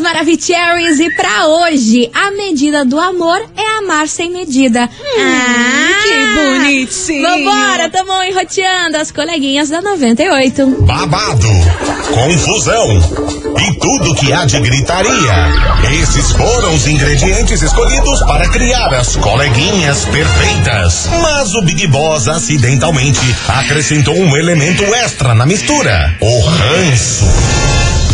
queridos Maravicheries, e pra hoje, a medida do amor é amar sem medida. Hum, ah, que bonitinho. Vambora, tamo enroteando as coleguinhas da 98. Babado, confusão e tudo que há de gritaria. Esses foram os ingredientes escolhidos para criar as coleguinhas perfeitas. Mas o Big Boss acidentalmente acrescentou um elemento extra na mistura: o ranço.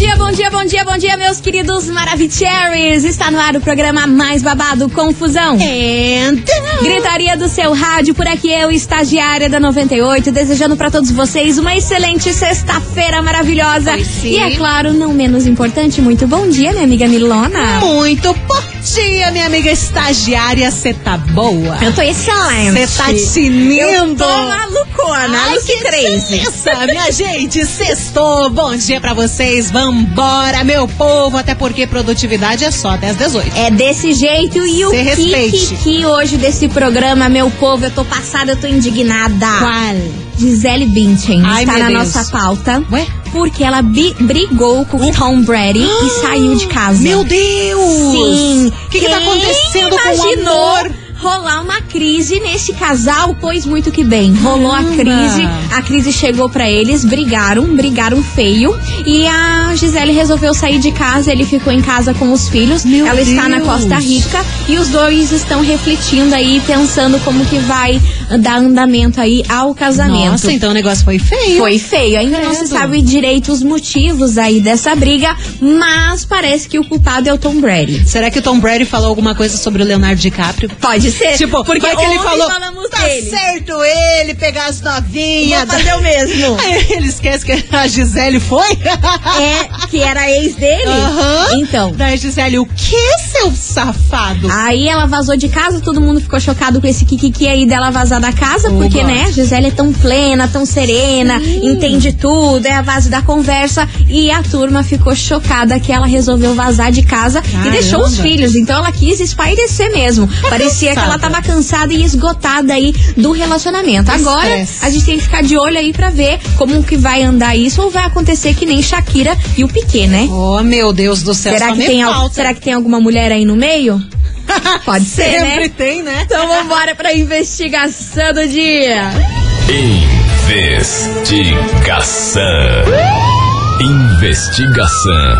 dia, bom dia, bom dia, bom dia, meus queridos Maravicheries. Está no ar o programa mais babado Confusão. Então. Gritaria do seu rádio, por aqui eu, estagiária da 98, desejando para todos vocês uma excelente sexta-feira maravilhosa. E é claro, não menos importante, muito bom dia, minha amiga Milona. Muito bom dia, minha amiga estagiária. Você tá boa? Eu tô excelente. Você tá tinindo. Eu tô malucona, Ai, que crazy. minha gente, sextou. Bom dia pra vocês. Vambora, meu povo. Até porque produtividade é só até as 18. É desse jeito e o que, que hoje desse programa, meu povo, eu tô passada, eu tô indignada. Qual? Gisele Bündchen Ai, está na Deus. nossa pauta. Ué? Porque ela brigou com o Tom Brady e saiu de casa. Meu Deus! Sim. O que, que tá acontecendo com o amor? rolar uma crise nesse casal, pois muito que bem. Rolou a Caramba. crise, a crise chegou pra eles, brigaram, brigaram feio. E a Gisele resolveu sair de casa, ele ficou em casa com os filhos. Meu Ela está na Deus. Costa Rica e os dois estão refletindo aí, pensando como que vai dar andamento aí ao casamento. Nossa, então o negócio foi feio. Foi feio. Ainda não se Credo. sabe direito os motivos aí dessa briga, mas parece que o culpado é o Tom Brady. Será que o Tom Brady falou alguma coisa sobre o Leonardo DiCaprio? Pode ser. Tipo, porque vai que ele falou, falamos tá dele. certo ele pegar as novinhas. Vou fazer o mesmo. Aí ele esquece que a Gisele foi? É, que era ex dele? Aham. Então. Da Gisele, o que, seu safado? Aí ela vazou de casa, todo mundo ficou chocado com esse kikiki aí dela vazar da casa, Oba. porque, né, Gisele é tão plena, tão serena, entende tudo, é a base da conversa. E a turma ficou chocada que ela resolveu vazar de casa e Caramba. deixou os filhos. Então ela quis espairecer mesmo. Parecia que ela cansada. tava cansada e esgotada aí do relacionamento. Agora, Estresse. a gente tem que ficar de olho aí pra ver como que vai andar isso ou vai acontecer que nem Shakira e o Piquet, né? Oh, meu Deus do céu, Será que, tem, al- será que tem alguma mulher aí no meio? Pode ser, Sempre né? tem, né? Então vambora pra investigação do dia. Investigação. Investigação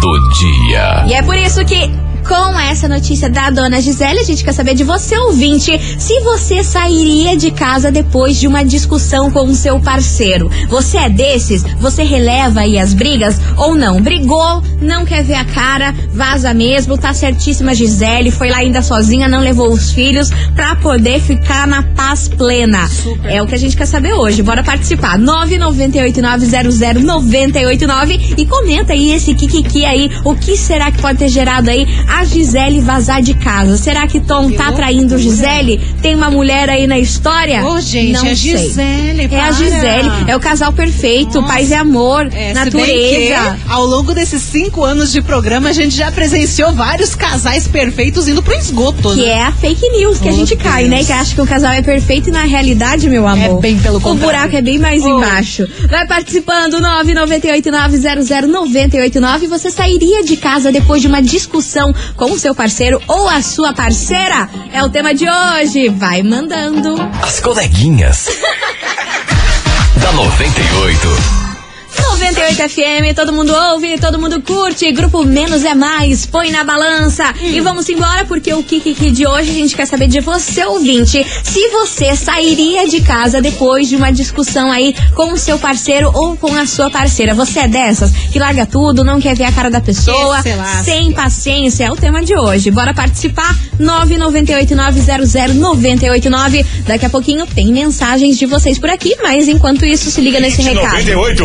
do dia. E é por isso que, com essa notícia da dona Gisele, a gente quer saber de você, ouvinte, se você sairia de casa depois de uma discussão com o seu parceiro. Você é desses? Você releva aí as brigas ou não? Brigou, não quer ver a cara, vaza mesmo, tá certíssima Gisele, foi lá ainda sozinha, não levou os filhos pra poder ficar na paz plena. Super. É o que a gente quer saber hoje. Bora participar. 998900989 e comenta aí esse kikiki aí. O que será que pode ter gerado aí a Gisele vazar de casa? Será que Tom Que tá loucura. traindo Gisele? Tem uma mulher aí na história? Ô, gente, Não é a sei. Gisele, É a para. Gisele, é o casal perfeito, Nossa. paz e amor, É, natureza. que, ao longo desses cinco anos de programa, a gente já presenciou vários casais perfeitos indo pro esgoto, Que né? é a fake news que a Oh, gente cai, Deus. né? Que acha que o casal é perfeito e na realidade, meu amor. bem pelo O contrário. buraco é bem mais Oh. embaixo. Vai participando, 998900989. Você sairia de casa depois de uma discussão com o seu parceiro ou a sua parceira? É o tema de hoje. Vai mandando. As coleguinhas. da 98. 98 FM, todo mundo ouve, todo mundo curte. Grupo Menos é Mais, põe na balança. E vamos embora, porque o Kiki de hoje a gente quer saber de você, ouvinte. Se você sairia de casa depois de uma discussão aí com o seu parceiro ou com a sua parceira. Você é dessas que larga tudo, não quer ver a cara da pessoa, lasque. sem paciência. É o tema de hoje. Bora participar? 998900989. Daqui a pouquinho tem mensagens de vocês por aqui, mas enquanto isso, se liga nesse recado. 98.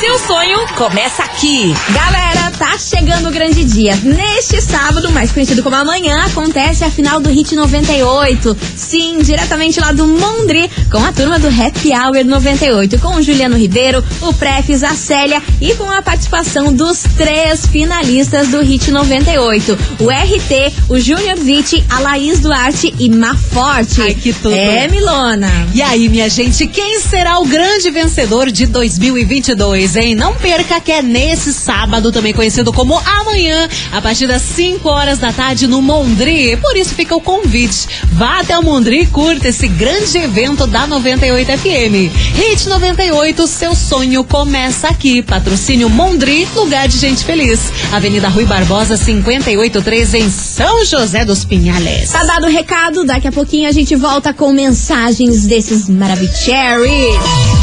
Seu sonho começa aqui. Galera, tá chegando o grande dia. Neste sábado, mais conhecido como amanhã, acontece a final do Hit 98. Sim, diretamente lá do Mondri, com a turma do Happy Hour 98, com o Juliano Ribeiro, o Prefis, a Célia e com a participação dos três finalistas do Hit 98. O RT, o Júnior Vitti, a Laís Duarte e Maforte. Ai, que tudo. É, Milona. E aí, minha gente, quem será o grande vencedor de 2022, hein? Não perca que é nesse sábado, também conhecido como amanhã, a partir das 5 horas da tarde no Mondri. Por isso fica o convite. Vá até o Mondri e curta esse grande evento da 98 FM. Hit 98, seu sonho começa aqui. Patrocínio Mondri, lugar de gente feliz. Avenida Rui Barbosa, 583 em São José dos Pinhales. Tá dado o recado, daqui a pouquinho a gente volta com mensagens desses Maravicheries.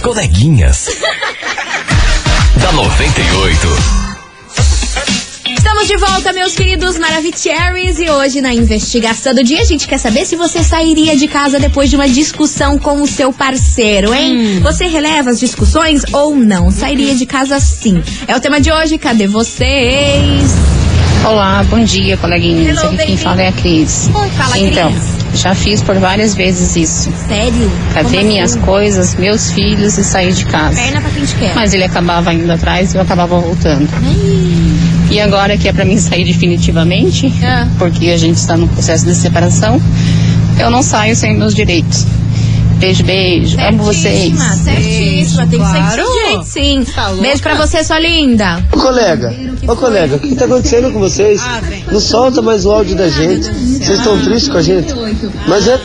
As coleguinhas. da 98. Estamos de volta, meus queridos Maravicheries, e hoje na investigação do dia a gente quer saber se você sairia de casa depois de uma discussão com o seu parceiro, hein? Você releva as discussões ou não? Sairia de casa sim. É o tema de hoje, cadê vocês? Olá, bom dia, coleguinhas. Hello, Aqui quem fala é a Cris. Oi, fala, então, Cris. Já fiz por várias vezes isso. Sério? Como minhas assim? coisas, meus filhos e saí de casa. Perna pra quem te quer. Mas ele acabava indo atrás e eu acabava voltando. E agora que é pra mim sair definitivamente, Ah. porque a gente está no processo de separação, eu não saio sem meus direitos. Beijo, beijo. Amo vocês. Certíssima, certíssima. Tem que Claro. seu jeito, sim. Tá? Beijo pra você, sua linda. Ô colega, ô colega, o que tá acontecendo com vocês? Ah, vem. Não solta mais o áudio da gente. Vocês estão tristes com a gente? Mas é.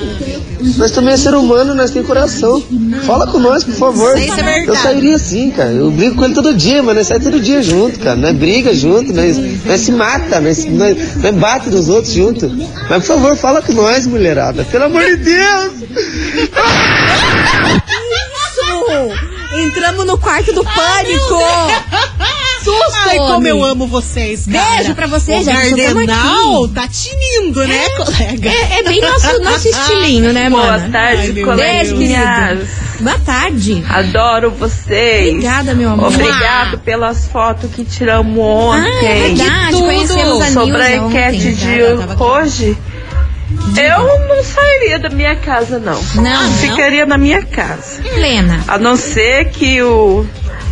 Nós também é ser humano, nós temos coração. Fala com nós, por favor. É verdade. Eu sairia sim, cara. Eu brigo com ele todo dia, mas nós sai todo dia junto, cara. Nós briga junto, nós, nós se mata, nós, nós, nós bate nos outros junto. Mas por favor, fala com nós, mulherada. Pelo amor de Deus! Isso! Entramos no quarto do pânico! Susto! Ai, como eu amo vocês, cara. Beijo pra você, o gente. Gardenal aqui. tá tinindo, né, colega? É, é bem nosso, nosso estilinho, né, Boa mano? Ai, tarde, coleguinhas. Boa tarde. Adoro vocês. Obrigada, meu amor. Obrigado pelas fotos que tiramos Ah, é ontem. verdade. tudo. Conhecemos a Sobre a enquete ontem. de hoje, eu não sairia da minha casa, não. Não, não. Ficaria na minha casa. Plena. A não ser que o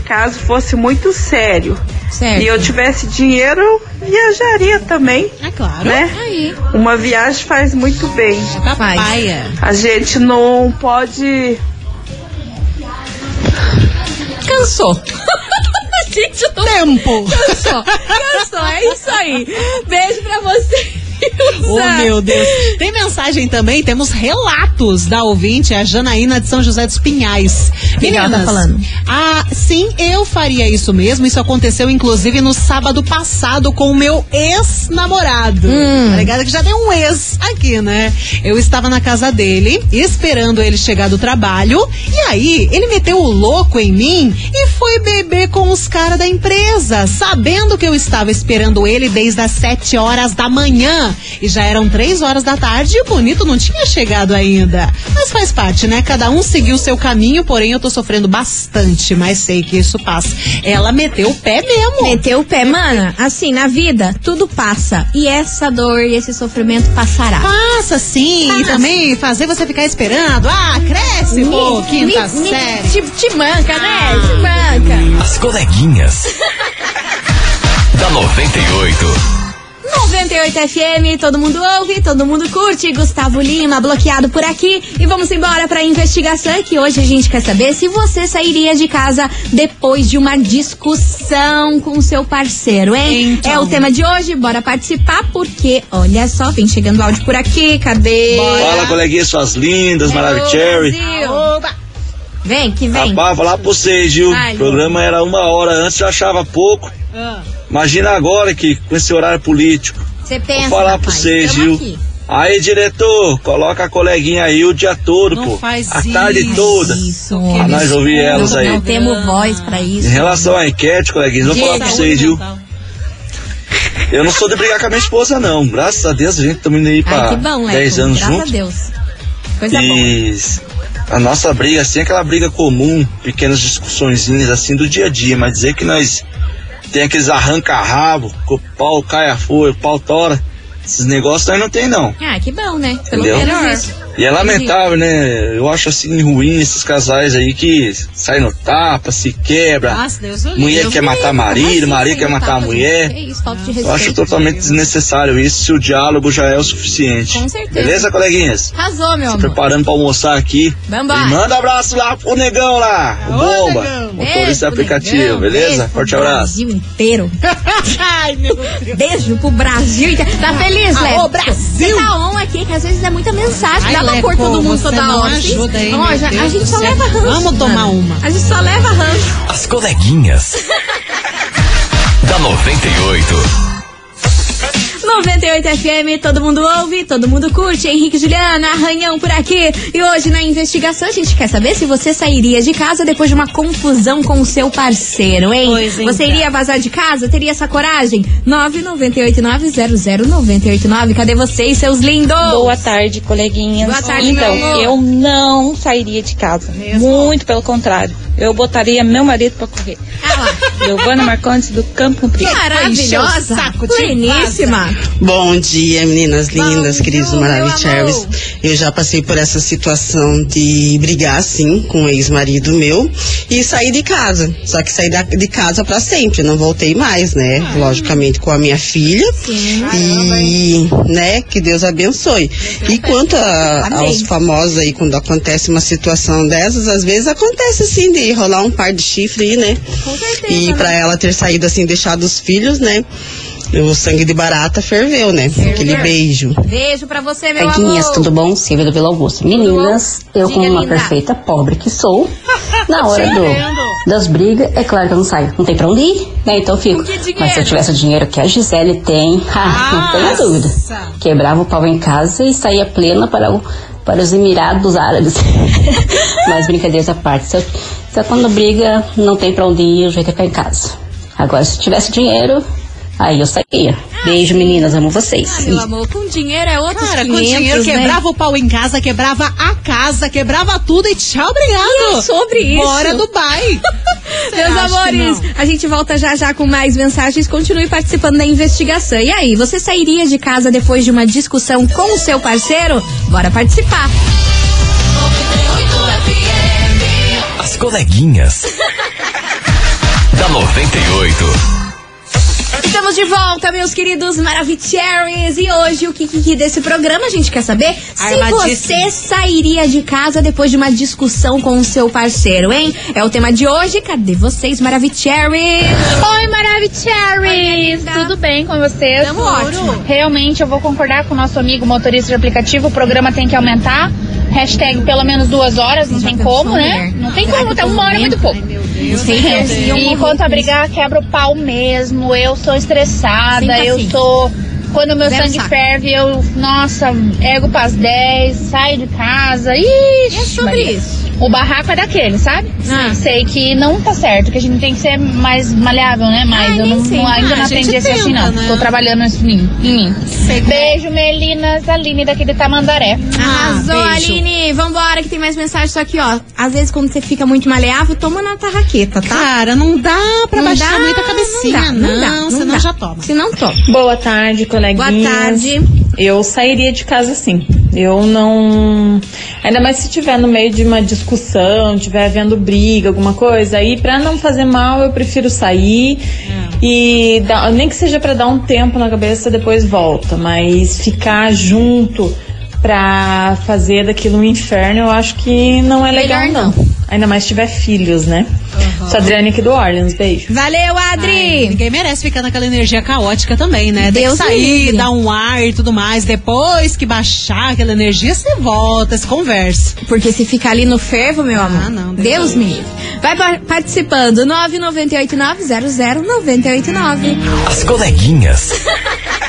caso fosse muito sério Certo. e eu tivesse dinheiro, eu viajaria também, É claro. né? Aí. Uma viagem faz muito bem. Papaia. A gente não pode Cansou. Gente, Tempo. cansou. Cansou, é isso aí. Beijo pra você. Oh, meu Deus. Tem mensagem também, temos relatos da ouvinte, a Janaína de São José dos Pinhais. que ela tá falando? Ah, sim, eu faria isso mesmo. Isso aconteceu, inclusive, no sábado passado com o meu ex-namorado. Hum. Tá ligado? Que já tem um ex aqui, né? Eu estava na casa dele, esperando ele chegar do trabalho. E aí, ele meteu o louco em mim e foi beber com os caras da empresa, sabendo que eu estava esperando ele desde as 7 horas da manhã. E já eram 3 horas da tarde e o bonito não tinha chegado ainda. Mas faz parte, né? Cada um seguiu o seu caminho, porém eu tô sofrendo bastante, mas sei que isso passa. Ela meteu o pé mesmo. Meteu o pé, mana. Assim, na vida, tudo passa. E essa dor e esse sofrimento passará. Passa sim, e Passa. também fazer você ficar esperando. Ah, cresce, pô, quinta me- me- série. Te, te manca, né? Te manca. As coleguinhas. da 98. 98 FM, todo mundo ouve, todo mundo curte. Gustavo Lima, bloqueado por aqui. E vamos embora pra investigação que hoje a gente quer saber se você sairia de casa depois de uma discussão com seu parceiro, hein? Então. É o tema de hoje, bora participar porque, olha só, vem chegando áudio por aqui, cadê? Fala, coleguinhas, suas lindas. Brasil. Oba. Vem, que vem. Rapaz, falar pra vocês, viu? Ai, O programa era uma hora antes, eu achava pouco. Ah. Imagina agora que com esse horário político. Você pensa, Vou falar pra rapaz, vocês, viu? aqui. Aí, diretor, coloca a coleguinha aí o dia todo, Não pô. faz a tarde isso. toda. Isso, Pra nós ouvir elas não, aí. Não temos voz pra isso. Em relação à enquete, coleguinhas, vou falar pra Saúde vocês, viu? mental. Eu não sou de brigar com a minha esposa, não. Graças a Deus, a gente tá indo aí pra que bom, Leco. 10 anos Graças juntos. a Deus. Coisa boa. E A nossa briga, assim, é aquela briga comum, pequenas discussõezinhas, assim, do dia a dia, mas dizer que nós tem aqueles arranca-rabo, que o pau cai a folha, o pau tora, esses negócios nós não tem, não. Ah, que bom, né? Pelo Entendeu? menos isso. E é lamentável, né? Eu acho assim ruim esses casais aí que saem no tapa, se quebra. Nossa, Deus o livre. mulher Deus quer me matar livre. marido, marido quer matar a tapa, mulher. Que isso, falta de Eu acho respeito. totalmente desnecessário isso se o diálogo já é o suficiente. Com certeza. Beleza, coleguinhas? Arrasou, meu Se amor. preparando pra almoçar aqui. Vambora. E manda abraço lá pro negão lá, o Bomba, negão. motorista pro aplicativo, negão, beleza? beijo Forte abraço. Brasil inteiro. Ai, meu Deus. Beijo pro Brasil inteiro. Tá feliz, Léo? Alô, Brasil! Você tá on aqui, que às vezes é muita mensagem. Ai, Dá pra Leco, pôr todo mundo você toda não hora. ajuda, hein, Ó, já- a gente só céu. leva ranço. Vamos tomar mano. uma. A gente só leva ranço. As coleguinhas. da 98. 98 FM, todo mundo ouve, todo mundo curte. Henrique Juliana, arranhão por aqui. E hoje na investigação a gente quer saber se você sairia de casa depois de uma confusão com o seu parceiro, hein? Pois você então. iria vazar de casa? Teria essa coragem? 998900989. Cadê vocês, seus lindos? Boa tarde, coleguinhas. Boa tarde, então, meu amor. eu não sairia de casa. Muito pelo contrário. Eu botaria meu marido pra correr. Ah lá, Giovana Marcondes do Campo Comprido. Encher o maravilhosa, saco de pleníssima. Bom dia, meninas lindas, Bom queridos amor. Eu já passei por essa situação de brigar, sim, com um ex-marido meu e sair de casa. Só que saí da- de casa pra sempre, não voltei mais, né? Logicamente com a minha filha. Sim. E, né, que Deus abençoe. E quanto a- aos famosos aí, quando acontece uma situação dessas, às vezes acontece assim de rolar um par de chifre aí, né? Com certeza. E né? pra ela ter saído assim, deixado os filhos, né? O sangue de barata ferveu, né? Aquele beijo. Beijo pra você, meu amor. tudo bom? Silvia do Vila Augusto. Meninas, eu Diga, como uma linda. perfeita pobre que sou, na hora do, das brigas, é claro que eu não saio. Não tem pra onde ir, né? Então eu fico. Mas se eu tivesse o dinheiro que a Gisele tem, ah, não tenha dúvida. Quebrava o pau em casa e saía plena para, o, para os Emirados Árabes. Mas brincadeiras à parte. Se eu, se eu quando briga, não tem pra onde ir, o jeito é ficar em casa. Agora, se eu tivesse dinheiro, aí eu saía. Beijo, meninas, amo vocês. Ah, meu amor, com dinheiro é outros Cara, 500, com dinheiro né? quebrava o pau em casa, quebrava a casa, quebrava tudo e tchau, obrigado. E é sobre isso. Bora Dubai. Meus amores, a gente volta já já com mais mensagens. Continue participando da investigação. E aí, você sairia de casa depois de uma discussão com o seu parceiro? Bora participar. As coleguinhas. da 98. Estamos de volta, meus queridos Maravicheries. E hoje, o que, que desse programa a gente quer saber? Se você sairia de casa depois de uma discussão com o seu parceiro, hein? É o tema de hoje. Cadê vocês, Maravicheries? Oi, Maravicheries! Tudo bem com vocês? Tamo ótimo. Realmente eu vou concordar com o nosso amigo motorista de aplicativo, o programa tem que aumentar. Hashtag pelo menos duas horas, não Já tem como, né? mulher? Não tem como, o uma hora é muito pouco. Iam E quanto a brigar, quebra o pau mesmo. Eu sou estressada, eu sou. Quando o meu Zero sangue saco. ferve, eu, nossa, ego pras 10, saio de casa. Ixi, É sobre Maria. isso. O barraco é daquele, sabe? Ah. Sei que não tá certo, que a gente tem que ser mais maleável, né? Mas Ah, eu não, sei. não- ainda Ah, não aprendi a ser assim, não. né? Tô trabalhando isso em mim. Em mim. Beijo, Melinas. Aline daqui de Tamandaré. Arrasou, Ah, beijo. Aline. Vambora, que tem mais mensagem. Só que, ó, às vezes quando você fica muito maleável, toma na tarraqueta, tá? Cara, não dá pra Não baixar dá, muito a cabecinha, não dá, não dá, não senão dá. já toma. Se não, toma. Boa tarde, coleguinhas. Boa tarde. Eu sairia de casa sim. Eu não. Ainda mais se estiver no meio de uma discussão, estiver havendo briga, alguma coisa, aí pra não fazer mal, eu prefiro sair e dar- nem que seja pra dar um tempo na cabeça, depois volta. Mas ficar junto pra fazer daquilo um inferno, eu acho que não é legal, Melhor não. Ainda mais se tiver filhos, né? Sou a Adriane aqui do Orleans, beijo. Valeu, Adri. Ai, ninguém merece ficar naquela energia caótica também, né? Tem Deus que sair, livre. dar um ar e tudo mais. Depois que baixar aquela energia, você volta, se conversa. Porque se ficar ali no fervo, meu amor. Ah, não, Deus Deus me livre. Vai par- participando. 998900989. As coleguinhas.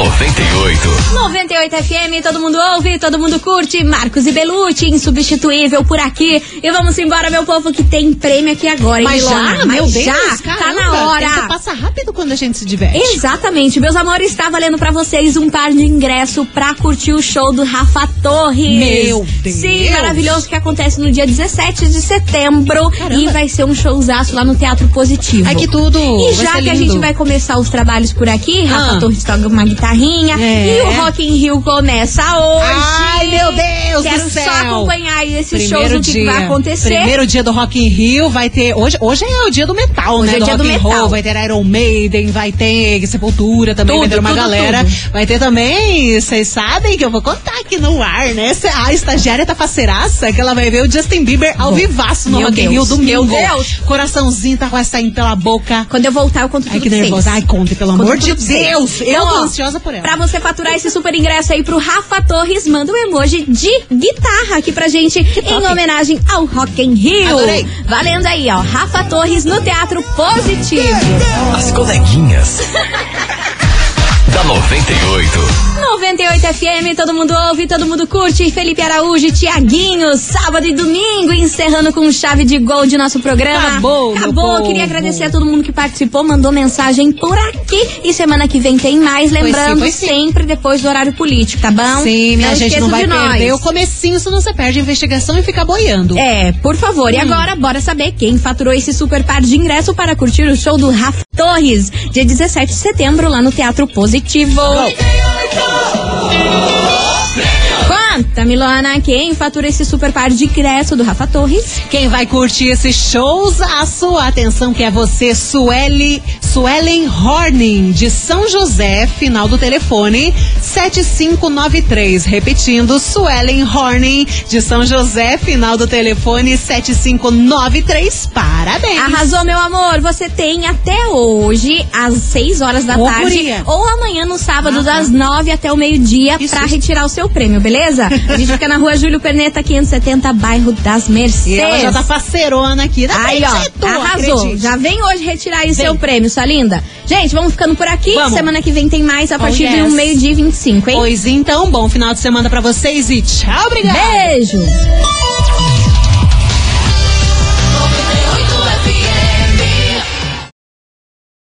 da 98. 98 FM, todo mundo ouve, todo mundo curte. Marcos e Belucci, insubstituível por aqui. E vamos embora, meu povo, que tem prêmio aqui agora, hein, Mas Milona? já, Mas meu Deus, já, tá caramba, na hora. passa rápido quando a gente se diverte. Exatamente, meus amores, está valendo pra vocês um par de ingresso pra curtir o show do Rafa Torres. Meu Deus. Sim, maravilhoso que acontece no dia 17 de setembro e vai ser um showzaço lá no Teatro Positivo. Ai, que tudo. E Vai já ser que a lindo. gente vai começar os trabalhos por aqui, Rafa Ah. Torres toca uma guitarrinha É. e o Rock in Rio começa hoje. Ai, meu Deus Quero do céu. só acompanhar aí esses shows, o que, que vai acontecer. Primeiro dia do Rock in Rio vai ter. Hoje, hoje é o dia do metal, Hoje né? é o dia do metal. Roll, vai ter Iron Maiden, vai ter Sepultura também, vai Tudo, ter uma tudo, galera. tudo. Vai ter também, vocês sabem que eu vou contar aqui no ar, né? A estagiária tá parceiraça que ela vai ver o Justin Bieber ao vivaço no meu Rock in Rio domingo. meu Deus. Coraçãozinho tá quase saindo pela boca. Quando eu voltar, eu conto Ai, tudo que pra nervosa. Ai, conte, pelo Conto amor de vocês. Deus. Eu tô ansiosa por ela. Pra você faturar esse super ingresso aí pro Rafa Torres, manda um emoji de guitarra aqui pra gente em homenagem ao Rock in Rio. Adorei. Valendo aí, ó. Rafa Torres no Teatro Positivo. As coleguinhas. da 98. 98 FM, todo mundo ouve, todo mundo curte. Felipe Araújo, e Tiaguinho, sábado e domingo, encerrando com chave de gol de nosso programa. Acabou, meu Acabou. povo. Queria agradecer a todo mundo que participou, mandou mensagem por aqui. E semana que vem tem mais, Pois sim, lembrando pois sim. sempre depois do horário político, tá bom? Sim, minha gente esqueça não vai de nós. perder o comecinho, senão você perde a investigação e fica boiando. É, por favor. E Hum. agora, bora saber quem faturou esse super par de ingresso para curtir o show do Rafa Torres, dia 17 de setembro, lá no Teatro Positivo. Conta, Milona, quem fatura esse super par de ingresso do Rafa Torres? Quem vai curtir esse shows, a sua atenção que é você, Sueli, Suelen Horning, de São José, final do telefone 7593. Repetindo, Suelen Horning, de São José, final do telefone 7593. Parabéns! Arrasou, meu amor. Você tem até hoje, às 6 horas da Ô, tarde, guria. ou amanhã no sábado, das 9 até o meio-dia, pra retirar o seu prêmio, beleza? A gente fica na rua Júlio Perneta, 570, bairro das Mercedes. E ela já tá parceirona aqui. Dá Aí, ó, arrasou. acredite. Já vem hoje retirar aí Vem. seu prêmio, sua linda. Gente, vamos ficando por aqui. Vamos. Semana que vem tem mais a partir de yes. um meio-dia e 25, hein? Pois então, bom final de semana pra vocês e tchau, obrigada! Beijo!